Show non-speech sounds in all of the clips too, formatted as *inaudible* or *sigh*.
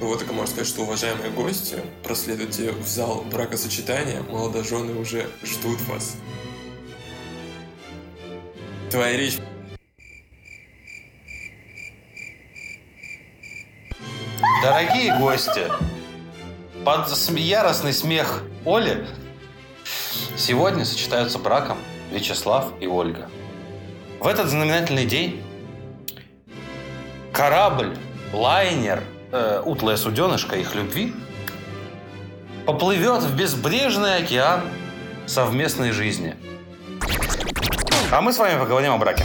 Вот только можно сказать, что, уважаемые гости, проследуйте в зал бракосочетания, молодожены уже ждут вас. Твоя речь Дорогие гости, под яростный смех Оли сегодня сочетаются браком Вячеслав и Ольга. В этот знаменательный день корабль, лайнер, э, утлая суденышко их любви поплывет в безбрежный океан совместной жизни. А мы с вами поговорим о браке.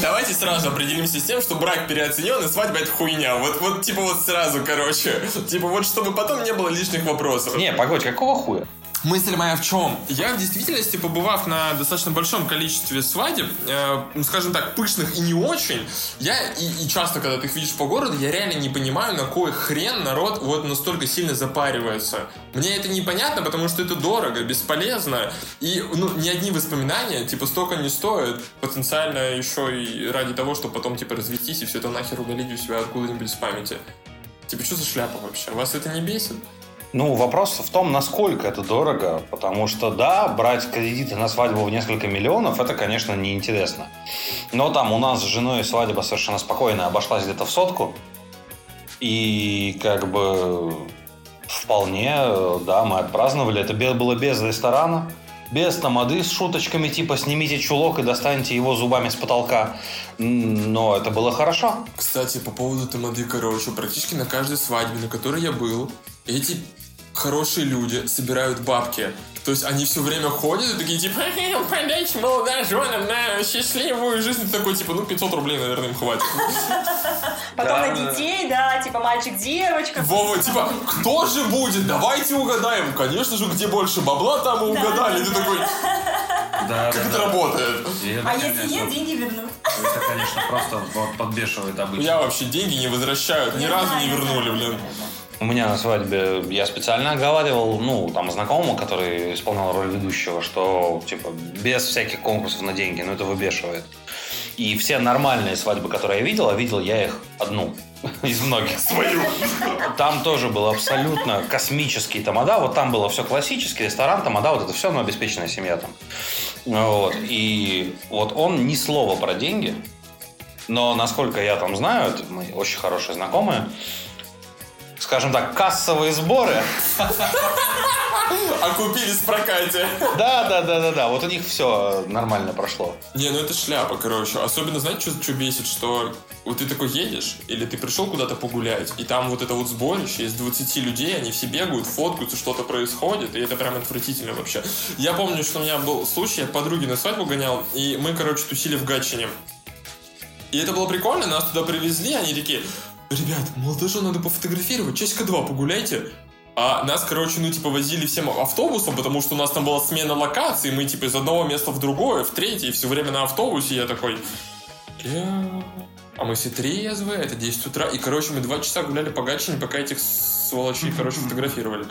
Давайте сразу определимся с тем, что брак переоценен и свадьба это хуйня. Вот, вот типа вот сразу, короче. Типа вот чтобы потом не было лишних вопросов. Не, погодь, какого хуя? Мысль моя в чем? Я в действительности, побывав на достаточно большом количестве свадеб, э, ну, скажем так, пышных и не очень, я и, и часто, когда ты их видишь по городу, я реально не понимаю, на кой хрен народ вот настолько сильно запаривается. Мне это непонятно, потому что это дорого, бесполезно, и ну, ни одни воспоминания, типа, столько не стоят, потенциально еще и ради того, чтобы потом, типа, развестись и все это нахер удалить у себя откуда-нибудь с памяти. Типа, что за шляпа вообще? Вас это не бесит? Ну, вопрос в том, насколько это дорого, потому что, да, брать кредиты на свадьбу в несколько миллионов, это, конечно, неинтересно. Но там у нас с женой свадьба совершенно спокойно обошлась где-то в сотку, и как бы вполне, да, мы отпраздновали. Это было без ресторана, без тамады с шуточками типа «снимите чулок и достаньте его зубами с потолка». Но это было хорошо. Кстати, по поводу тамады, короче, практически на каждой свадьбе, на которой я был, эти хорошие люди собирают бабки. То есть они все время ходят и такие, типа, «Э, подайте молодоженам на счастливую жизнь. Ты такой, типа, ну, 500 рублей, наверное, им хватит. Потом на детей, да, типа мальчик-девочка. Вова, типа, кто же будет? Давайте угадаем. Конечно же, где больше бабла, там и Да, угадали. да, Ты такой, Да, как это работает? А если нет, деньги вернут. Это, конечно, просто подбешивает обычно. Я вообще деньги не возвращают. Ни разу не вернули, блин. У меня на свадьбе я специально оговаривал, ну, там, знакомому, который исполнял роль ведущего, что, типа, без всяких конкурсов на деньги, ну, это выбешивает. И все нормальные свадьбы, которые я видел, а видел я их одну *laughs* из многих. Свою. Там тоже был абсолютно космический тамада. Вот там было все классический, ресторан, тамада, вот это все, но обеспеченная семья там. Вот. И вот он ни слова про деньги, но насколько я там знаю, мои очень хорошие знакомые, скажем так, кассовые сборы. *laughs* Окупились в прокате. Да, да, да, да, да. Вот у них все нормально прошло. Не, ну это шляпа, короче. Особенно, знаете, что, что бесит? Что вот ты такой едешь, или ты пришел куда-то погулять, и там вот это вот сборище из 20 людей, они все бегают, фоткаются, что-то происходит, и это прям отвратительно вообще. Я помню, что у меня был случай, я к подруге на свадьбу гонял, и мы, короче, тусили в Гатчине. И это было прикольно, нас туда привезли, они такие, ребят, молодежи надо пофотографировать, часика два погуляйте. А нас, короче, ну, типа, возили всем автобусом, потому что у нас там была смена локаций, мы, типа, из одного места в другое, в третье, и все время на автобусе, я такой, «Бля, а мы все трезвые, это 10 утра, и, короче, мы два часа гуляли по Гатчине, пока этих сволочей, короче, фотографировали.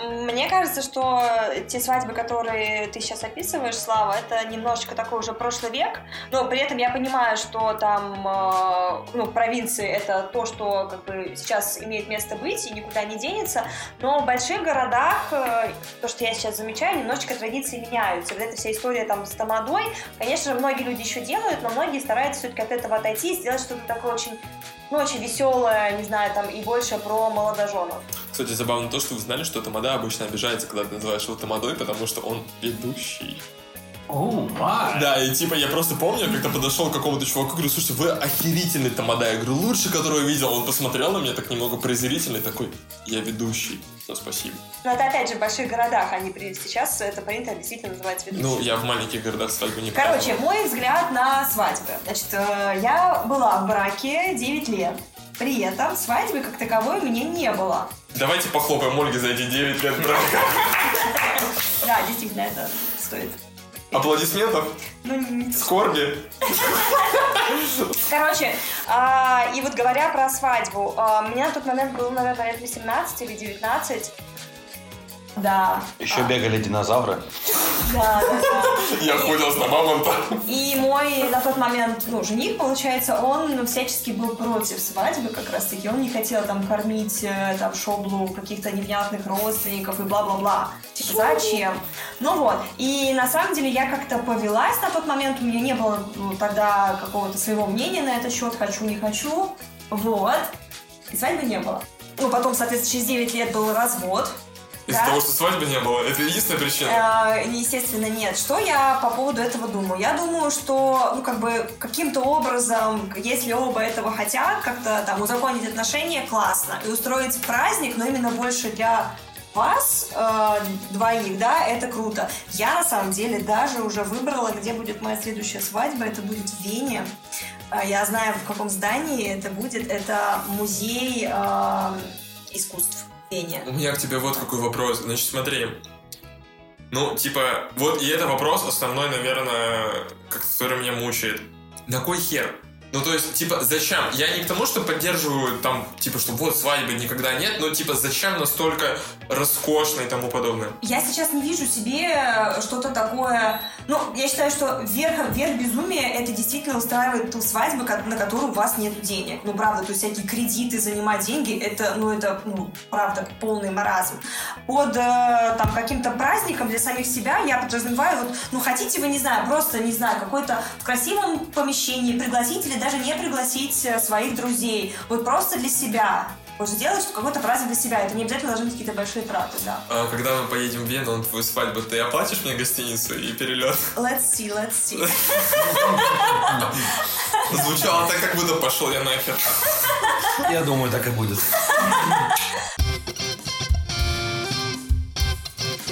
Мне кажется, что те свадьбы, которые ты сейчас описываешь, Слава, это немножечко такой уже прошлый век, но при этом я понимаю, что там, э, ну, провинции это то, что как бы сейчас имеет место быть и никуда не денется, но в больших городах, э, то, что я сейчас замечаю, немножечко традиции меняются. Вот эта вся история там с тамадой, конечно же, многие люди еще делают, но многие стараются все-таки от этого отойти и сделать что-то такое очень ну, очень веселое, не знаю, там, и больше про молодоженов. Кстати, забавно то, что вы знали, что Тамада обычно обижается, когда ты называешь его Тамадой, потому что он ведущий. Май. Да, и типа я просто помню, я как-то подошел к какому-то чуваку, говорю, слушайте, вы охерительный тамада. Я говорю, лучший, которого я видел. Он посмотрел на меня так немного презрительно и такой, я ведущий. Ну, спасибо. Но это опять же в больших городах, они при... сейчас это принято действительно называть ведущим. Ну, я в маленьких городах свадьбу не Короче, праздновал. мой взгляд на свадьбы. Значит, э, я была в браке 9 лет. При этом свадьбы как таковой мне не было. Давайте похлопаем Ольге за эти 9 лет брака. Да, действительно, это стоит. Аплодисментов, Ну, не- скорби. Короче, а, и вот говоря про свадьбу, а, мне на тот момент было, наверное, лет 18 или 19. Да. Еще А, бегали динозавры. Да, да, да. Я охотился на мамонта. И мой на тот момент, ну, жених, получается, он всячески был против свадьбы как раз-таки. Он не хотел там кормить э, там шоблу каких-то невнятных родственников и бла-бла-бла. Зачем? Ну вот. И на самом деле я как-то повелась на тот момент. У меня не было ну, тогда какого-то своего мнения на этот счет. Хочу, не хочу. Вот. И свадьбы не было. Ну, потом, соответственно, через 9 лет был развод. Из-за Да. того, что свадьбы не было. Это единственная причина. Э, Естественно, нет. Что я по поводу этого думаю? Я думаю, что, ну, как бы, каким-то образом, если оба этого хотят, как-то там узаконить отношения, классно. И устроить праздник, но именно больше для вас э, двоих, да, это круто. Я, на самом деле, даже уже выбрала, где будет моя следующая свадьба. Это будет в Вене. Э, Я знаю, в каком здании это будет. Это музей э, искусств Вене. У меня к тебе вот какой вопрос. Значит, смотри. Ну, типа, вот и это вопрос основной, наверное, который меня мучает. На кой хер? Ну, то есть, типа, зачем? Я не к тому, что поддерживаю там, типа, что вот свадьбы никогда нет, но, типа, зачем настолько роскошно и тому подобное? Я сейчас не вижу себе что-то такое... Ну, я считаю, что верх, верх безумия это действительно устраивает ту свадьбу, на которую у вас нет денег. Ну, правда, то есть всякие кредиты, занимать деньги, это, ну, это, ну, правда, полный маразм. Под э, там каким-то праздником для самих себя я подразумеваю, вот, ну, хотите вы, не знаю, просто, не знаю, какой-то в красивом помещении пригласить даже не пригласить э, своих друзей. Вот просто для себя. Вот сделать какой-то праздник для себя. Это не обязательно должны быть какие-то большие траты, да. А когда мы поедем в Вену на твою свадьбу, ты оплатишь мне гостиницу и перелет? Let's see, let's see. Звучало так, как будто пошел я нахер. Я думаю, так и будет.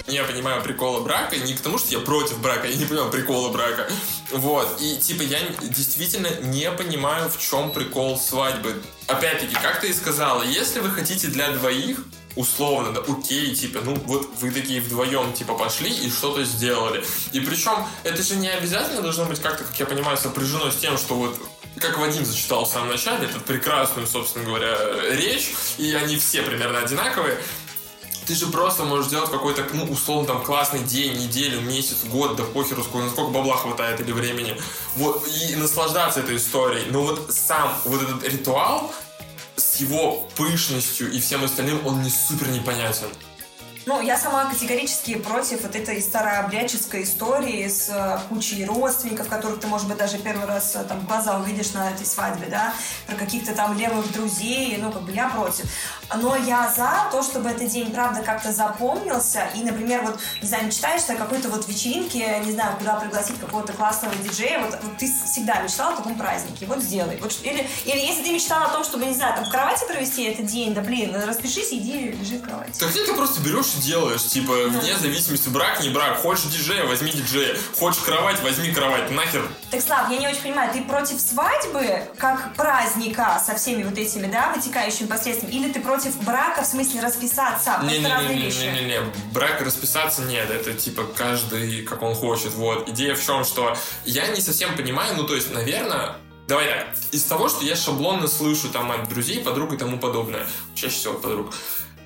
Я понимаю прикола брака, не к тому, что я против брака, я не понимаю прикола брака. Вот, и типа я действительно не понимаю, в чем прикол свадьбы. Опять-таки, как ты и сказала, если вы хотите для двоих, условно, да, окей, типа, ну вот вы такие вдвоем, типа, пошли и что-то сделали. И причем это же не обязательно должно быть как-то, как я понимаю, сопряжено с тем, что вот как Вадим зачитал в самом начале, эту прекрасную, собственно говоря, речь, и они все примерно одинаковые, ты же просто можешь сделать какой-то, ну, условно, там, классный день, неделю, месяц, год, да похеру, сколько, насколько бабла хватает или времени. Вот, и наслаждаться этой историей. Но вот сам вот этот ритуал с его пышностью и всем остальным, он мне супер непонятен. Ну, я сама категорически против вот этой старообрядческой истории с э, кучей родственников, которых ты, может быть, даже первый раз э, там глаза увидишь на этой свадьбе, да, про каких-то там левых друзей, ну, как бы я против. Но я за то, чтобы этот день, правда, как-то запомнился, и, например, вот, не знаю, мечтаешь о какой-то вот вечеринке, не знаю, куда пригласить какого-то классного диджея, вот, вот ты всегда мечтал о таком празднике, вот сделай. Вот, или, или если ты мечтал о том, чтобы, не знаю, там в кровати провести этот день, да блин, распишись, иди, лежи в кровати. Так ты просто берешь и делаешь, типа, вне зависимости, брак, не брак. Хочешь диджея, возьми диджея. Хочешь кровать, возьми кровать. Нахер. Так, Слав, я не очень понимаю, ты против свадьбы как праздника со всеми вот этими, да, вытекающими последствиями, или ты против брака в смысле расписаться? Это разные вещи. Не-не-не, брак расписаться нет, это типа каждый как он хочет, вот. Идея в чем, что я не совсем понимаю, ну то есть, наверное, Давай так, из того, что я шаблонно слышу там от друзей, подруг и тому подобное, чаще всего подруг,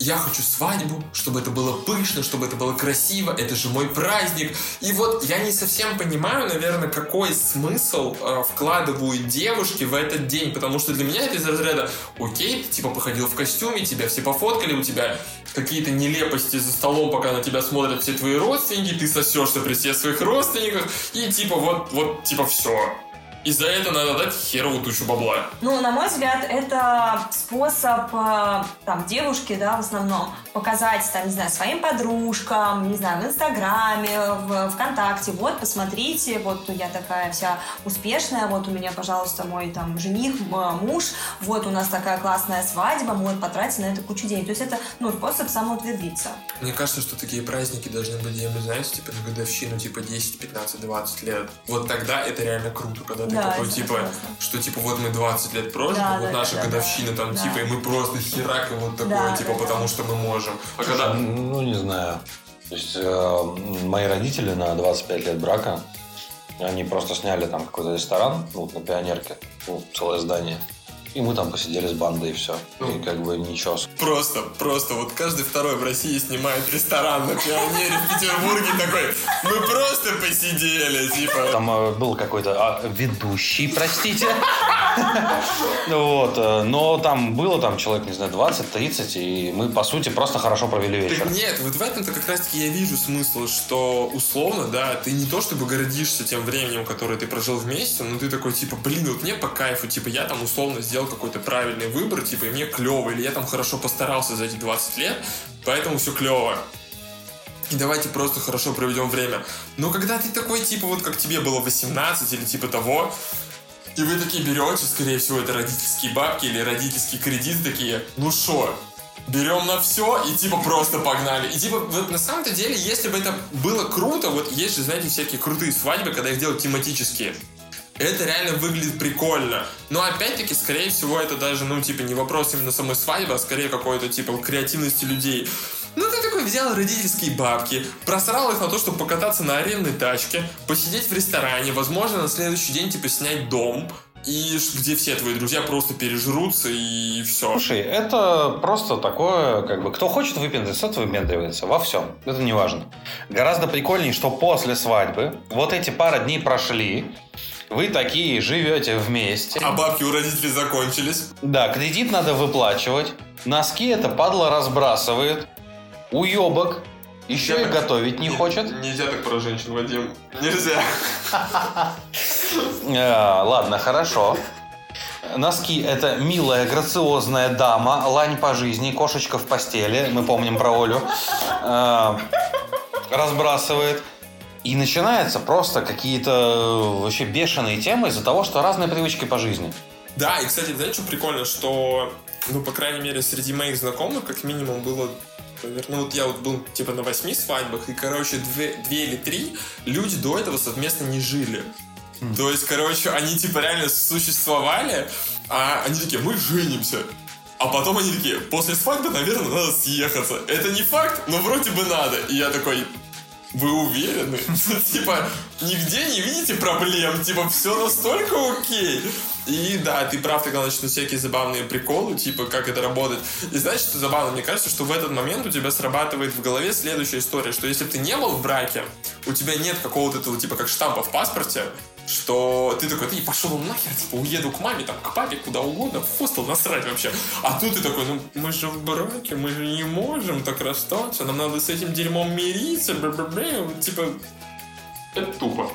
я хочу свадьбу, чтобы это было пышно, чтобы это было красиво, это же мой праздник. И вот я не совсем понимаю, наверное, какой смысл э, вкладывают девушки в этот день, потому что для меня это из разряда, окей, ты типа походил в костюме, тебя все пофоткали, у тебя какие-то нелепости за столом, пока на тебя смотрят все твои родственники, ты сосешься при всех своих родственниках, и типа вот, вот, типа все. И за это надо дать херовую тучу бабла. Ну, на мой взгляд, это способ э, там девушки, да, в основном, показать, там, не знаю, своим подружкам, не знаю, в Инстаграме, в ВКонтакте, вот, посмотрите, вот я такая вся успешная, вот у меня, пожалуйста, мой там жених, муж, вот у нас такая классная свадьба, мы вот потратили на это кучу денег. То есть это, ну, способ самоутвердиться. Мне кажется, что такие праздники должны быть, я не знаю, типа на годовщину, типа 10, 15, 20 лет. Вот тогда это реально круто, когда ты Да, такой, типа, согласна. что типа вот мы 20 лет прожили, Да, вот да, наша да, да, годовщина там, да. типа, и мы просто херак и вот такое, Да, типа, да, потому да. что мы можем. А когда... Ну, не знаю. То есть, э, мои родители на 25 лет брака, они просто сняли там какой-то ресторан, ну, вот на Пионерке, ну, целое здание. И мы там посидели с бандой, и все. Ну. И как бы ничего. Просто, просто, вот каждый второй в России снимает ресторан на Пионере в Петербурге такой, мы просто посидели, типа. Там э, был какой-то а, ведущий, простите. *laughs* Вот. э, Но там было там человек, не знаю, 20-30, и мы, по сути, просто хорошо провели вечер. Нет, вот в этом-то как раз-таки я вижу смысл, что условно, да, ты не то чтобы гордишься тем временем, которое ты прожил вместе, но ты такой, типа, блин, вот мне по кайфу, типа, я там условно сделал какой-то правильный выбор, типа, и мне клево, или я там хорошо постарался за эти 20 лет, поэтому все клево. И давайте просто хорошо проведем время. Но когда ты такой, типа, вот как тебе было 18 или типа того, и вы такие берете, скорее всего, это родительские бабки или родительские кредиты такие, ну шо, берем на все и типа просто погнали. И типа вот на самом-то деле, если бы это было круто, вот есть же, знаете, всякие крутые свадьбы, когда их делают тематические. Это реально выглядит прикольно. Но опять-таки, скорее всего, это даже, ну, типа, не вопрос именно самой свадьбы, а скорее какой-то, типа, креативности людей. Ну, ты такой взял родительские бабки, просрал их на то, чтобы покататься на арендной тачке, посидеть в ресторане, возможно, на следующий день, типа, снять дом, и где все твои друзья просто пережрутся, и все. Слушай, это просто такое, как бы, кто хочет выпендриваться, тот выпендривается во всем. Это не важно. Гораздо прикольнее, что после свадьбы вот эти пара дней прошли, вы такие живете вместе. А бабки у родителей закончились. Да, кредит надо выплачивать. Носки это падла разбрасывает. Уебок. Еще и готовить не хочет. Нельзя так про женщин, Вадим. Нельзя. А, *laughs* ладно, хорошо. Носки – это милая, грациозная дама, лань по жизни, кошечка в постели, мы помним про Олю, А, разбрасывает. И начинается просто какие-то э, вообще бешеные темы из-за того, что разные привычки по жизни. Да, и, кстати, знаете, что прикольно, что, ну, по крайней мере, среди моих знакомых, как минимум, было ну вот я вот был типа на восьми свадьбах, и, короче, две, две или три люди до этого совместно не жили. То есть, короче, они типа реально существовали, а они такие, мы женимся. А потом они такие, после свадьбы, наверное, надо съехаться. Это не факт, но вроде бы надо. И я такой, вы уверены? *laughs* Типа, нигде не видите проблем? Типа, все настолько окей? И да, ты прав, тогда начнут всякие забавные приколы, типа, как это работает. И знаешь, что забавно? Мне кажется, что в этот момент у тебя срабатывает в голове следующая история, что если ты не был в браке, у тебя нет какого-то этого, типа, как штампа в паспорте, что ты такой, ты пошел нахер, типа, уеду к маме, там, к папе, куда угодно, в хостел насрать вообще. А тут ты такой, ну, мы же в браке, мы же не можем так расстаться, нам надо с этим дерьмом мириться, бля-бля-бля. типа, это тупо.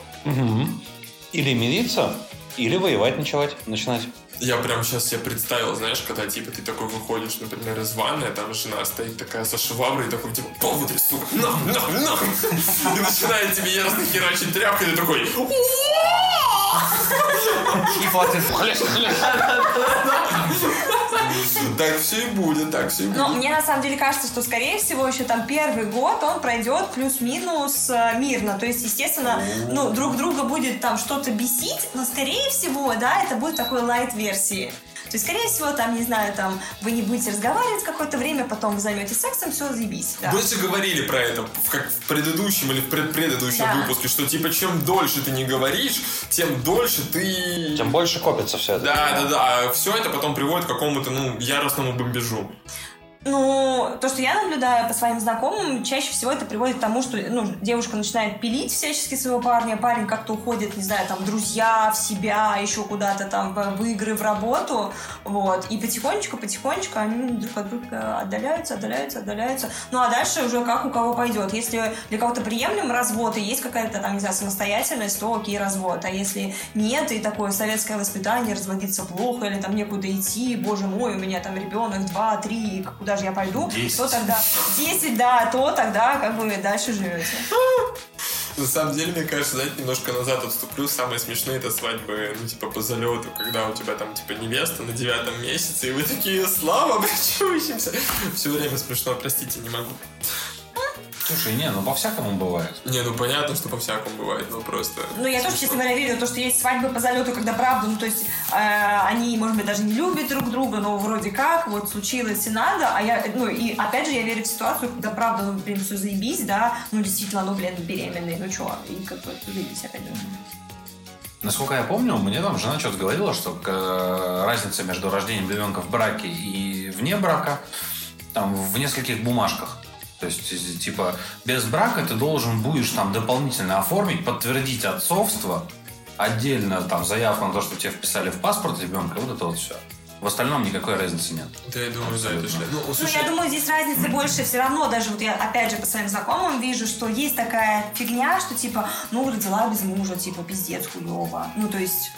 Или мириться, или воевать начать. начинать. Я прям сейчас себе представил, знаешь, когда, типа, ты такой выходишь, например, из ванны, а там жена стоит такая со шваброй, такой, типа, пол вытри, сука, на, на, на! И начинает тебе яростно херачить тряпкой, и ты такой, И хватит. так все и будет, так все и Но будет. мне на самом деле кажется, что, скорее всего, еще там первый год он пройдет плюс-минус э, мирно. То есть, естественно, ну, друг друга будет там что-то бесить, но, скорее всего, да, это будет такой лайт-версии. То есть, скорее всего, там, не знаю, там, вы не будете разговаривать какое-то время, потом вы займетесь сексом, все, заебись. Да. Вы же говорили про это, в- как в предыдущем или в предпредыдущем Да. выпуске, что, типа, чем дольше ты не говоришь, тем дольше ты... Тем больше копится все это. Да, да, да. А все это потом приводит к какому-то, ну, яростному бомбежу. Ну, то, что я наблюдаю по своим знакомым, чаще всего это приводит к тому, что ну, девушка начинает пилить всячески своего парня, парень как-то уходит, не знаю, там, друзья, в себя, еще куда-то там, в игры, в работу, вот, и потихонечку-потихонечку они друг от друга отдаляются, отдаляются, отдаляются. Ну, а дальше уже как у кого пойдет. Если для кого-то приемлем развод, и есть какая-то там, не знаю, самостоятельность, то окей, развод. А если нет, и такое советское воспитание, разводиться плохо, или там некуда идти, боже мой, у меня там ребенок, два, три, куда же я пойду, Десять. то тогда 10, да, то тогда как бы дальше живете. На самом деле, мне кажется, знаете, немножко назад отступлю. Самые смешные это свадьбы, ну, типа, по залету, когда у тебя там, типа, невеста на девятом месяце, и вы такие, слава, *laughs* обращаемся. Все время смешно, простите, не могу. Слушай, не, ну по-всякому бывает. Не, ну понятно, что по-всякому бывает, но просто... Ну, я тоже, честно говоря, верю в то, что есть свадьбы по залету, когда правда, ну, то есть э, они, может быть, даже не любят друг друга, но вроде как, вот случилось и надо, а я, ну, и опять же, я верю в ситуацию, когда правда, ну, блин, все заебись, да, ну, действительно, ну, блин, беременный, ну, чё, и как бы заебись, опять же. Насколько я помню, мне там жена что-то говорила, что э, разница между рождением ребенка в браке и вне брака там в нескольких бумажках. То есть, типа, без брака ты должен будешь там дополнительно оформить, подтвердить отцовство, отдельно там заявку на то, что тебе вписали в паспорт ребенка, вот это вот все. В остальном никакой разницы нет. Да, я думаю, за это шли. Ну, Ну, слушай, я думаю, здесь разницы больше все равно. Даже вот я, опять же, по своим знакомым вижу, что есть такая фигня, что типа, ну, родила без мужа, типа, пиздец, хуёво. Ну, то есть,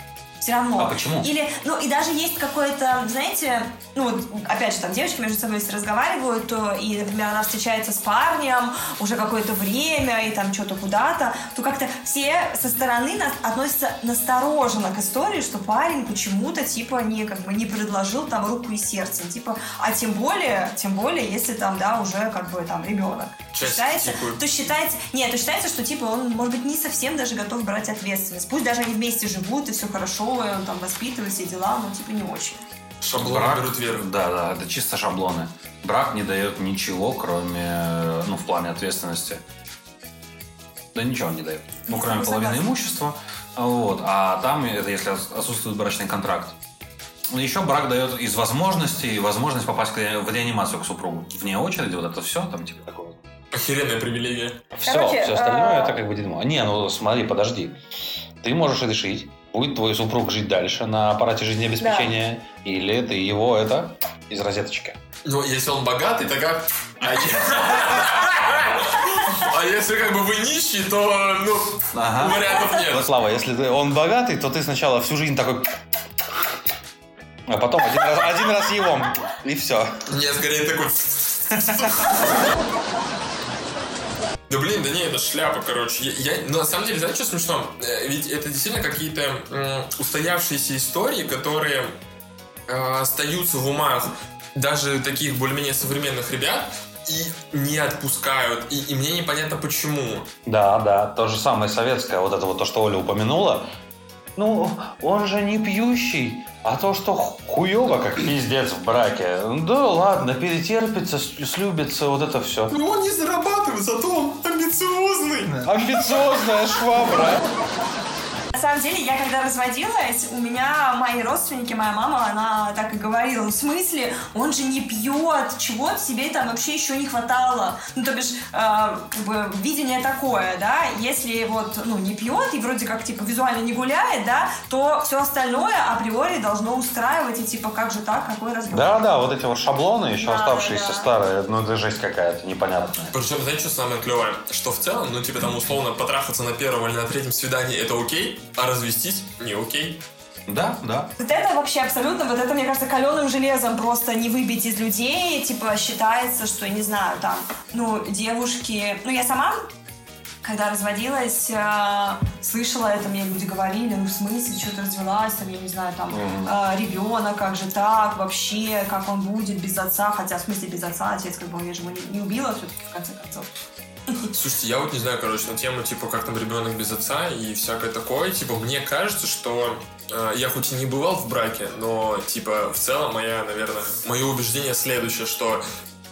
все равно. А почему? Или, ну, и даже есть какое-то, знаете, ну, опять же, там девочки между собой разговаривают, и, например, она встречается с парнем уже какое-то время, и там что-то куда-то, то как-то все со стороны нас относятся настороженно к истории, что парень почему-то, типа, не, как бы, не предложил там руку и сердце, типа, а тем более, тем более, если там, да, уже, как бы, там, ребенок. Считается, тикают. то считается, нет, то считается, что, типа, он, может быть, не совсем даже готов брать ответственность. Пусть даже они вместе живут, и все хорошо, и он там воспитывает все дела, но, типа, не очень. шаблоны Брак- берут вверх. Да, да, это чисто шаблоны. Брак не дает ничего, кроме, ну, в плане ответственности. Да ничего он не дает. Ну, кроме Согласна. половины имущества. Вот. А там, это если отсутствует брачный контракт. Ну, Еще брак дает из возможностей возможность попасть в реанимацию к супругу. Вне очереди, вот это все, там типа такое. Охеренная привилегия. Все, Короче, все остальное а- это как бы дерьмо. Не, ну смотри, подожди. Ты можешь решить, будет твой супруг жить дальше на аппарате жизнеобеспечения, или ты его это из розеточки. Ну, если он богатый, тогда... А а если как бы вы нищий, то, ну, Ага. вариантов нет. Слава, если ты- он богатый, то ты сначала всю жизнь такой... А потом один раз, один раз его, и все. Не, скорее такой... Да блин, да не, это шляпа, короче. Я, я- ну, на самом деле, знаете, что смешно? Э, Ведь это действительно какие-то м, устоявшиеся истории, которые э, остаются в умах даже таких более-менее современных ребят и не отпускают. И, и мне непонятно почему. Да, да, то же самое советское, вот это вот то, что Оля упомянула. Ну, он же не пьющий, а то, что хуево, как пиздец в браке. Да ладно, перетерпится, слюбится, вот это все. Ну, он не зарабатывает, зато он амбициозный. Амбициозная швабра. На самом деле, я когда разводилась, у меня мои родственники, моя мама, она так и говорила, «Ну, в смысле, он же не пьет, чего тебе там вообще еще не хватало. Ну, то бишь, э, как бы, видение такое, да, если вот, ну, не пьет и вроде как, типа, визуально не гуляет, да, то все остальное априори должно устраивать, и типа, как же так, какой развод? Да, да, вот эти вот шаблоны, еще Да, оставшиеся да. старые, ну это жесть какая-то непонятная. Причем, знаете, что самое клевое? Что в целом, ну, типа, там, условно, потрахаться на первом или на третьем свидании это окей, а развестись не окей. Да, да. Вот это вообще абсолютно, вот это, мне кажется, каленым железом просто не выбить из людей. Типа считается, что, я не знаю, там, ну, девушки... Ну, я сама, когда разводилась, э, слышала это, мне люди говорили, ну, в смысле, что ты развелась, там, я не знаю, там, э, ребенок, как же так, вообще, как он будет без отца, хотя, в смысле, без отца, отец, как бы, я же его не, не убила все-таки, в конце концов. Слушайте, я вот не знаю, короче, на тему, типа, как там ребенок без отца и всякое такое. Типа, мне кажется, что э, я хоть и не бывал в браке, но, типа, в целом моя, наверное, мое убеждение следующее, что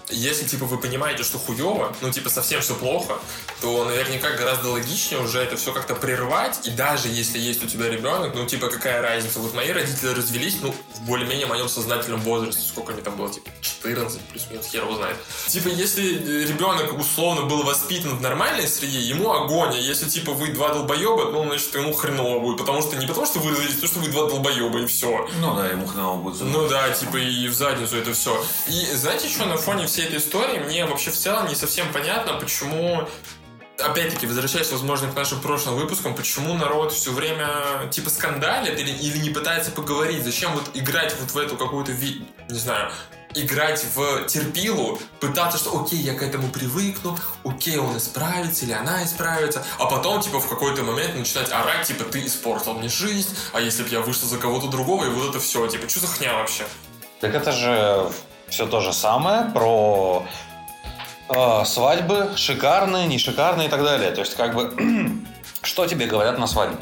если, типа, вы понимаете, что хуево, ну, типа, совсем все плохо, то наверняка гораздо логичнее уже это все как-то прервать, и даже если есть у тебя ребенок, ну, типа, какая разница? Вот мои родители развелись, ну, в более-менее моем сознательном возрасте, сколько мне там было, типа, 14 плюс-минус, хер его знает. Типа, если ребенок условно был воспитан в нормальной среде, ему огонь, а если, типа, вы два долбоеба, ну, значит, ему хреново будет, потому что не потому, что вы развелись, а потому что вы два долбоеба, и все. Ну да, ему хреново будет. Ну да, типа и в задницу это все. И знаете, что на фоне всей этой истории мне вообще в целом не совсем понятно, почему Опять-таки, возвращаясь, возможно, к нашим прошлым выпускам, почему народ все время типа скандалит или, или не пытается поговорить? Зачем вот играть вот в эту какую-то, не знаю, играть в терпилу, пытаться, что окей, я к этому привыкну, окей, он исправится или она исправится, а потом, типа, в какой-то момент начинать орать, типа, ты испортил мне жизнь, а если бы я вышел за кого-то другого, и вот это все, типа, что за хня вообще? Так это же все то же самое про э, свадьбы, шикарные, не шикарные и так далее. То есть, как бы, *clears throat* что тебе говорят на свадьбе?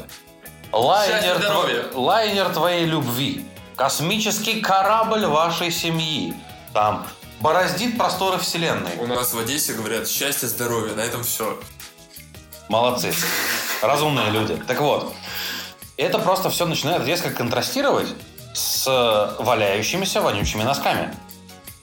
Лайнер, тво- лайнер твоей любви, космический корабль вашей семьи, там, бороздит просторы вселенной. У нас в Одессе говорят счастье, здоровье, на этом все. Молодцы. Разумные люди. Так вот, это просто все начинает резко контрастировать с валяющимися вонючими носками.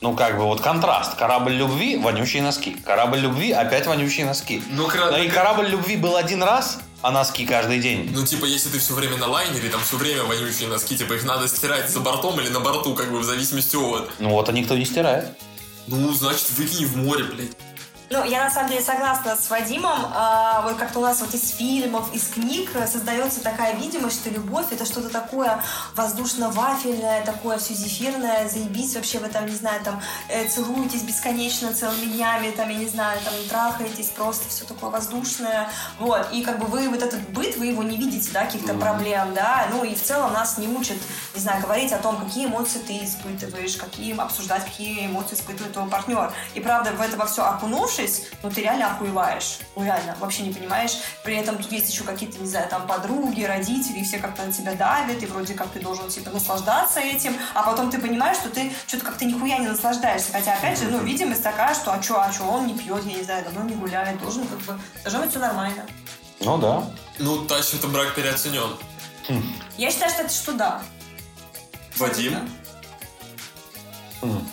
Ну, как бы вот контраст. Корабль любви, вонючие носки. Корабль любви, опять вонючие носки. Ну, Да и корабль любви был один раз, а носки каждый день. Ну, типа, если ты все время на лайнере, там все время вонючие носки, типа, их надо стирать за бортом или на борту, как бы, в зависимости от... Ну, вот а никто не стирает. Ну, значит, выкини в море, блядь. Ну, я на самом деле согласна с Вадимом. А, вот как-то у нас вот из фильмов, из книг создается такая видимость, что любовь это что-то такое воздушно-вафельное, такое все зефирное, заебись вообще вы там, не знаю, там э, целуетесь бесконечно целыми днями, там, я не знаю, там трахаетесь, просто все такое воздушное. Вот, и как бы вы вот этот быт, вы его не видите, да, каких-то проблем, да, ну и в целом нас не учат, не знаю, говорить о том, какие эмоции ты испытываешь, какие обсуждать, какие эмоции испытывает твой партнер. И правда, в это во все окунувшись, ну ты реально охуеваешь. Ну реально, вообще не понимаешь. При этом тут есть еще какие-то, не знаю, там подруги, родители, и все как-то на тебя давят, и вроде как ты должен типа наслаждаться этим, а потом ты понимаешь, что ты что-то как-то нихуя не наслаждаешься. Хотя, опять же, ну, видимость такая, что а что, а что, он не пьет, я не знаю, давно не гуляет, должен как бы, должно быть все нормально. Ну да. Ну, тащит это брак переоценен. Я считаю, что это что да. Вадим? М.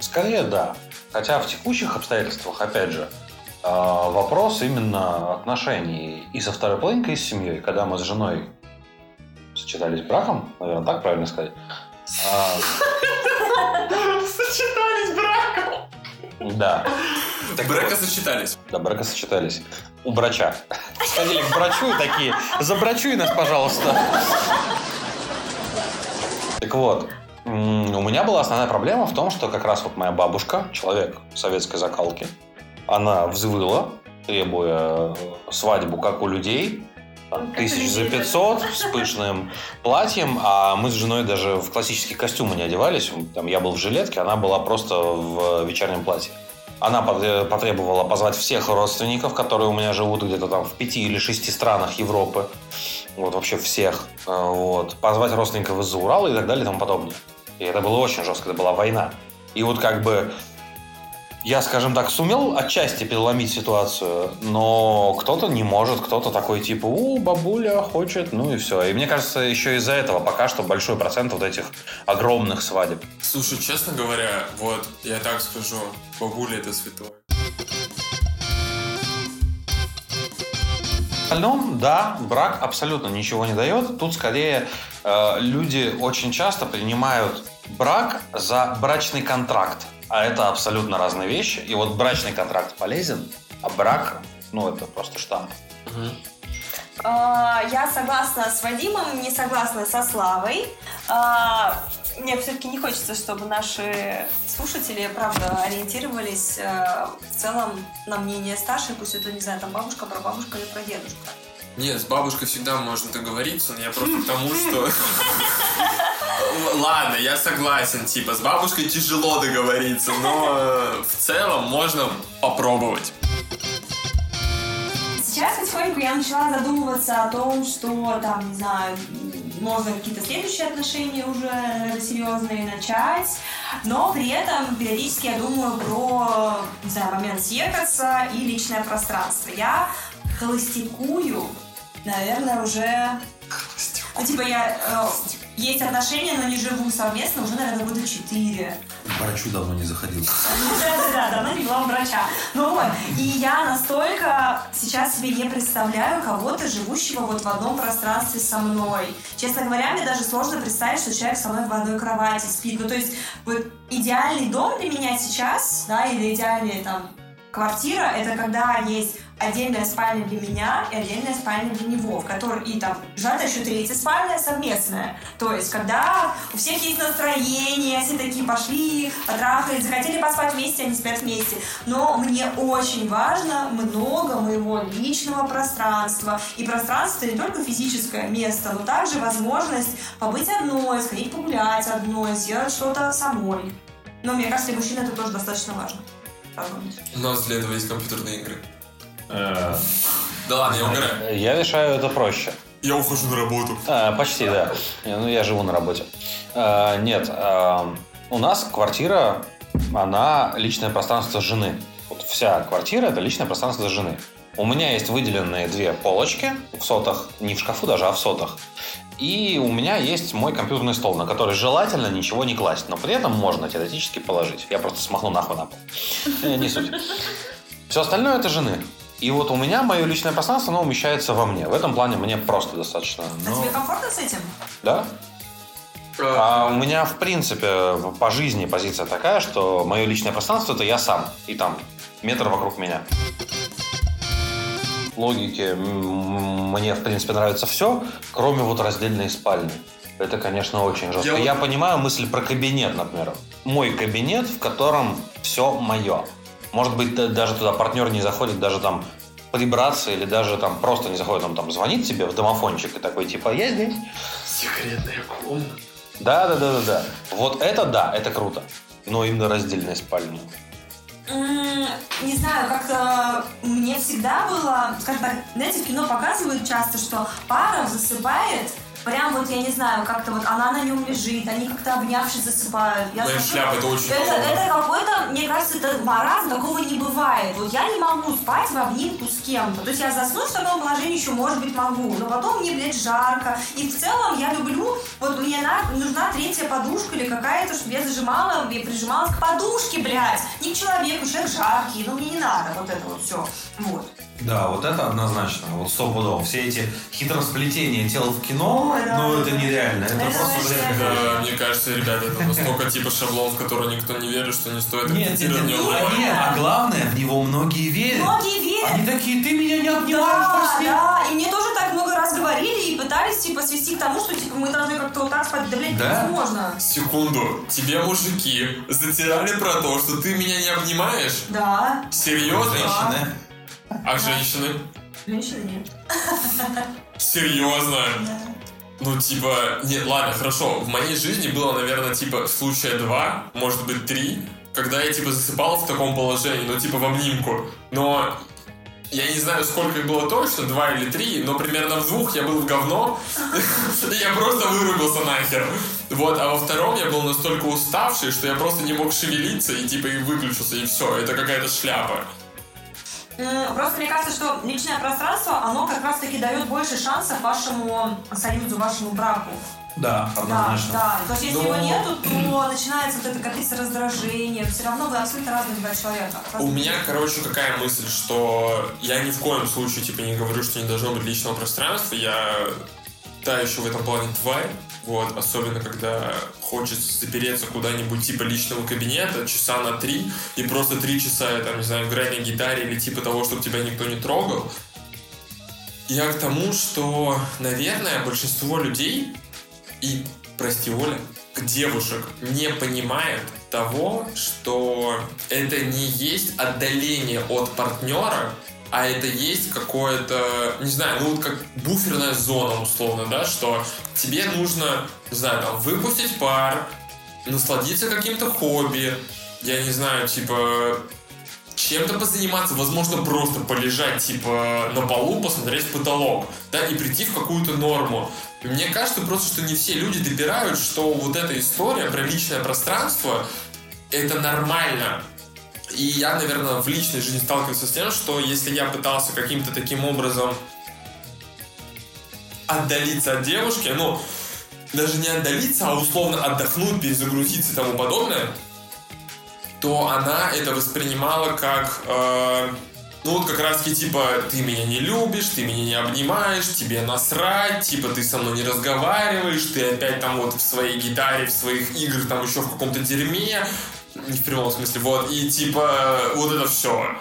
Скорее да. Хотя в текущих обстоятельствах, опять же, а, вопрос именно отношений и со второй половинкой, и с семьей. Когда мы с женой сочетались браком, наверное, так правильно сказать. А, Сочетались браком. Да, Так бракосочетались. да, бракосочетались. У брача. Сходили к брачу и такие, забрачуй нас, пожалуйста. Так вот, у меня была основная проблема в том, что как раз вот моя бабушка, человек советской закалки, она взвыла, требуя э, свадьбу, как у людей, там, тысяч за людей, да. 500 с пышным платьем, а мы с женой даже в классические костюмы не одевались. Там я был в жилетке, она была просто в вечернем платье. Она пот- потребовала позвать всех родственников, которые у меня живут где-то там в пяти или шести странах Европы. Вот вообще всех. Э, Вот. Позвать родственников из-за Урала и так далее и тому подобное. И это было очень жестко, это была война. И вот как бы я, скажем так, сумел отчасти переломить ситуацию, но кто-то не может, кто-то такой типа, у, бабуля хочет, ну и все. И мне кажется, еще из-за этого пока что большой процент вот этих огромных свадеб. Слушай, честно говоря, вот, я так скажу, бабуля это святое. Остальном, да, брак абсолютно ничего не дает. Тут скорее э, люди очень часто принимают брак за брачный контракт. А это абсолютно разные вещи. И вот брачный контракт полезен, а брак, ну, это просто штамп. А, Я согласна с Вадимом, не согласна со Славой. А, Мне все-таки не хочется, чтобы наши слушатели, правда, ориентировались э, в целом на мнение старших, пусть это, не знаю, там бабушка, прабабушка или прадедушка. Нет, с бабушкой всегда можно договориться, но я просто к тому, что... *laughs* Ладно, я согласен, типа, с бабушкой тяжело договориться, но э, в целом можно попробовать. Сейчас потихоньку я начала задумываться о том, что там, не знаю, можно какие-то следующие отношения уже серьезные начать, но при этом периодически я думаю про, не знаю, момент съехаться и личное пространство. Я холостякую, наверное, уже... Ну, типа я... э, есть отношения, но не живу совместно уже, наверное, года четыре. К врачу давно не заходил. Да-да-да, давно не была у врача. Ну вот, и я настолько сейчас себе не представляю кого-то, живущего вот в одном пространстве со мной. Честно говоря, мне даже сложно представить, что человек со мной в одной кровати спит. Ну, то есть, вот идеальный дом для меня сейчас, да, или идеальная там квартира, это когда есть отдельная спальня для меня и отдельная спальня для него, в которой и там желательно еще третья спальня совместная. То есть, когда у всех есть настроение, все такие пошли, потрахались, захотели поспать вместе, они спят вместе. Но мне очень важно много моего личного пространства. И пространство не только физическое место, но также возможность побыть одной, сходить погулять одной, сделать что-то самой. Но мне кажется, для мужчин это тоже достаточно важно. У нас для этого есть компьютерные игры. Да ладно, я угораю. Я решаю это проще. Я ухожу на работу. А, почти, да. Ну, я живу на работе. А, нет, а, у нас квартира, она личное пространство жены. Вот вся квартира – это личное пространство жены. У меня есть выделенные две полочки в сотах, не в шкафу даже, а в сотах. И у меня есть мой компьютерный стол, на который желательно ничего не класть, но при этом можно теоретически положить. Я просто смахну нахуй на пол. Э, Не суть. Все остальное это жены. И вот у меня мое личное пространство, оно умещается во мне. В этом плане мне просто достаточно. А тебе комфортно с этим? да? А у меня, в принципе, по жизни позиция такая, что мое личное пространство это я сам. И там метр вокруг меня. Логики м, мне, в принципе, нравится все, кроме вот раздельной спальни. Это, конечно, очень жестко. Я Я, понимаю мысль про кабинет, например. Мой кабинет, в котором все мое. Может быть, даже туда партнер не заходит, даже там прибраться или даже там просто не заходит, он там звонит тебе в домофончик и такой типа «Я здесь». Секретная комната. Да, да, да, да, да. Вот это да, это круто. Но именно раздельная спальня. Не знаю, как мне всегда было, скажем так, знаете, в кино показывают часто, что пара засыпает, прям вот, я не знаю, как-то вот она на нем лежит, они как-то обнявшись засыпают. Я Моя смотрю, шляпа, это очень это, это какой-то, мне кажется, это маразм, такого не бывает. Вот я не могу спать в обнимку с кем-то. То есть я заснуть в таком положении еще, может быть, могу. Но потом мне, блядь, жарко. И в целом я люблю, вот мне на- нужна третья подушка или какая-то, чтобы я зажимала, я прижималась к подушке, блядь. Не к человеку, человек жаркий, но мне не надо вот это вот все. Вот. Да, вот это однозначно. Вот стопудово. Все эти хитросплетения тел в кино, Ой, да, ну да, это да. нереально. Это, Это просто бред. Да, мне кажется, ребята, это настолько типа шаблон, в который никто не верит, что не стоит Нет, нет, нет, нет, а главное, в него многие верят. Многие верят. Они такие, ты меня не обнимаешь Да, да, и мне тоже так много раз говорили и пытались, типа, свести к тому, что, типа, мы должны как-то вот так спать. Да, Да? невозможно. Секунду, тебе мужики затирали про то, что ты меня не обнимаешь? Да. Серьезно? Женщины. А женщины? Женщины нет. Серьезно? Да. Ну, типа, не, ладно, хорошо. В моей жизни было, наверное, типа, случая два, может быть, три, когда я, типа, засыпал в таком положении, ну, типа, в обнимку. Но я не знаю, сколько их было точно, два или три, но примерно в двух я был в говно, и я просто вырубился нахер. Вот, а во втором я был настолько уставший, что я просто не мог шевелиться, и, типа, и выключился, и все. Это какая-то шляпа. Просто мне кажется, что личное пространство, оно как раз-таки дает больше шансов вашему союзу, вашему браку. Да, Да, однозначно. да. То есть, если Но- его нету, то начинается вот это копиться раздражение. Все равно вы абсолютно разные два человека. У меня, короче, какая мысль, что я ни в коем случае, типа, не говорю, что не должно быть личного пространства. Я та еще в этом плане тварь. Вот, особенно когда хочется запереться куда-нибудь типа личного кабинета часа на три и просто три часа, я там, не знаю, играть на гитаре или типа того, чтобы тебя никто не трогал. Я к тому, что, наверное, большинство людей и, прости, Оля, девушек не понимает того, что это не есть отдаление от партнера, а это есть какое-то, не знаю, ну вот как буферная зона условно, да, что тебе нужно, не знаю, там, выпустить пар, насладиться каким-то хобби, я не знаю, типа, чем-то позаниматься, возможно, просто полежать, типа, на полу, посмотреть в потолок, да, и прийти в какую-то норму. Мне кажется просто, что не все люди добирают, что вот эта история про личное пространство, это нормально. И я, наверное, в личной жизни сталкивался с тем, что если я пытался каким-то таким образом отдалиться от девушки, ну, даже не отдалиться, а условно отдохнуть, перезагрузиться и тому подобное, то она это воспринимала как, э, ну вот как раз таки типа, ты меня не любишь, ты меня не обнимаешь, тебе насрать, типа ты со мной не разговариваешь, ты опять там вот в своей гитаре, в своих играх, там еще в каком-то дерьме, не в прямом смысле, вот, и типа вот это все.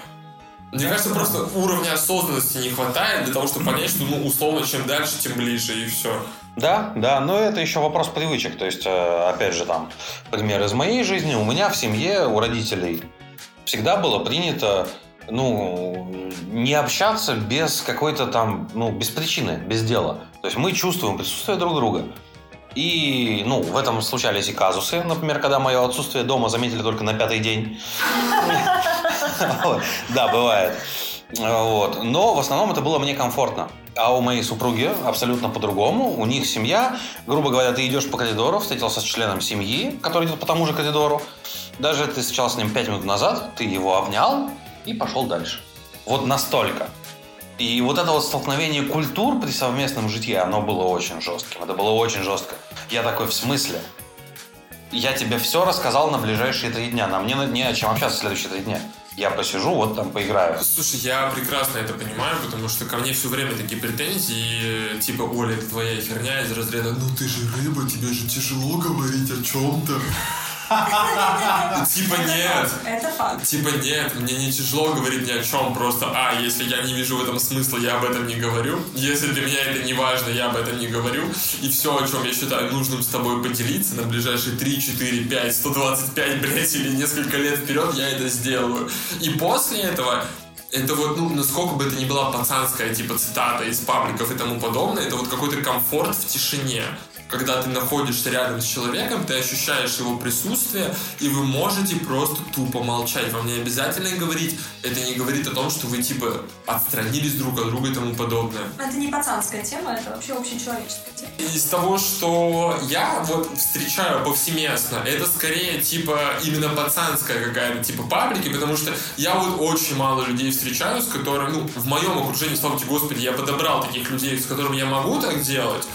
Мне кажется, просто уровня осознанности не хватает для того, чтобы понять, что, ну, условно, чем дальше, тем ближе, и все. Да, да, но это еще вопрос привычек. То есть, э, опять же, там, пример из моей жизни. У меня в семье, у родителей всегда было принято, ну, не общаться без какой-то там, ну, без причины, без дела. То есть мы чувствуем присутствие друг друга. И, ну, в этом случались и казусы. Например, когда мое отсутствие дома заметили только на пятый день. Да, бывает. Вот. Но в основном это было мне комфортно. А у моей супруги абсолютно по-другому. У них семья, грубо говоря, ты идешь по коридору, встретился с членом семьи, который идет по тому же коридору. Даже ты встречался с ним 5 минут назад, ты его обнял и пошел дальше. Вот настолько. И вот это вот столкновение культур при совместном житье, оно было очень жестким. Это было очень жестко. Я такой, в смысле? Я тебе все рассказал на ближайшие три дня. Нам не, не о чем общаться в следующие три дня. Я посижу, вот там поиграю. Слушай, я прекрасно это понимаю, потому что ко мне все время такие претензии, типа, Оля, это твоя херня из разряда, ну ты же рыба, тебе же тяжело говорить о чем-то. *laughs* Типа нет. Это факт. Типа нет, мне не тяжело говорить ни о чем, просто, а, если я не вижу в этом смысла, я об этом не говорю. Если для меня это не важно, я об этом не говорю. И все, о чем я считаю нужным с тобой поделиться на ближайшие 3, 4, 5, 125, блядь, или несколько лет вперед, я это сделаю. И после этого это вот, ну, насколько бы это ни была пацанская, типа, цитата из пабликов и тому подобное, это вот какой-то комфорт в тишине когда ты находишься рядом с человеком, ты ощущаешь его присутствие, и вы можете просто тупо молчать. Вам не обязательно говорить, это не говорит о том, что вы типа отстранились друг от друга и тому подобное. Это не пацанская тема, это вообще общечеловеческая тема. Из того, что я вот встречаю повсеместно, это скорее типа именно пацанская какая-то типа паблики, потому что я вот очень мало людей встречаю, с которыми, ну, в моем окружении, слава тебе Господи, я подобрал таких людей, с которыми я могу так делать,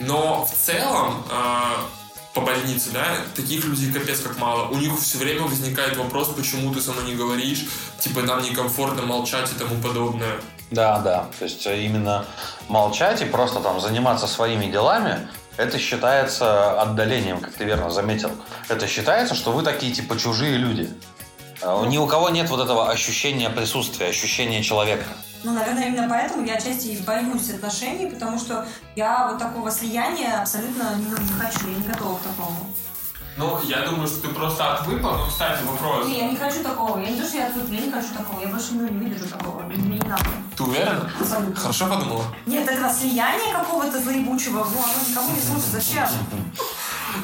но в целом э, по больнице, да, таких людей капец как мало. У них все время возникает вопрос, почему ты со мной не говоришь, типа нам некомфортно молчать и тому подобное. Да, да. То есть э, именно молчать и просто там заниматься своими делами, это считается отдалением, как ты верно заметил. Это считается, что вы такие типа чужие люди. А Ни у кого нет вот этого ощущения присутствия, ощущения человека. Ну, наверное, именно поэтому я отчасти и боюсь отношений, потому что я вот такого слияния абсолютно не, не хочу, я не готова к такому. Ну, я думаю, что ты просто отвыкла, но, кстати, вопрос. Не, я не хочу такого. Я не то, что я отвыкла, я не хочу такого. Я больше ну, не выдержу такого. Мне не надо. Ты уверена? Абсолютно. Хорошо подумала? Нет, этого слияния какого-то заебучего, ну, оно никому не служит. Зачем?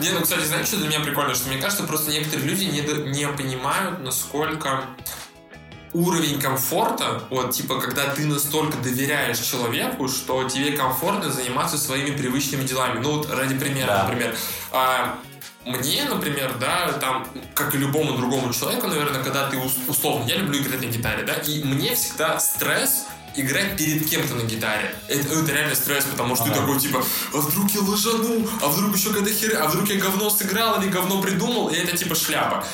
Не, ну, кстати, знаешь, что для меня прикольно? Что мне кажется, просто некоторые люди не, не понимают, насколько уровень комфорта, вот, типа, когда ты настолько доверяешь человеку, что тебе комфортно заниматься своими привычными делами. Ну, вот ради примера, Да. например. а, мне, например, да, там, как и любому другому человеку, наверное, когда ты ус- условно, я люблю играть на гитаре, да, и мне всегда стресс играть перед кем-то на гитаре. Это, это реально стресс, потому что ты Ага. такой, типа, а вдруг я лажану, а вдруг еще какая-то херня, а вдруг я говно сыграл или говно придумал, и это типа шляпа.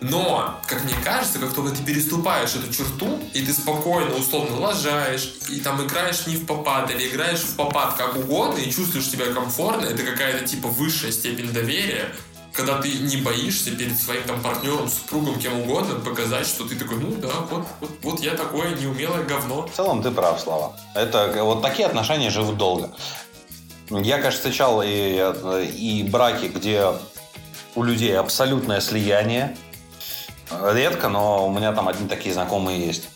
Но, как мне кажется, как только ты переступаешь эту черту, и ты спокойно, условно лажаешь, и там играешь не в попад, или играешь в попад как угодно, и чувствуешь себя комфортно, это какая-то типа высшая степень доверия, когда ты не боишься перед своим там партнером, супругом, кем угодно показать, что ты такой, ну да, вот, вот, вот я такое неумелое говно. В целом ты прав, Слава. Это вот такие отношения живут долго. Я, конечно, встречал и, и браки, где у людей абсолютное слияние. Редко, но у меня там одни такие знакомые есть.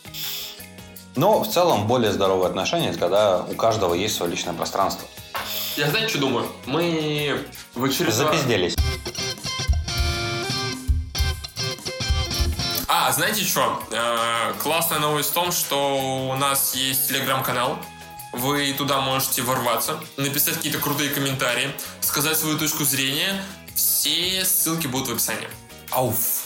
Но в целом более здоровые отношения, это когда у каждого есть свое личное пространство. Я знаете, что думаю? Мы в очередной... Запизделись. Знаете что? Э, классная новость в том, что у нас есть телеграм-канал. Вы туда можете ворваться, написать какие-то крутые комментарии, сказать свою точку зрения. Все ссылки будут в описании. Ауф.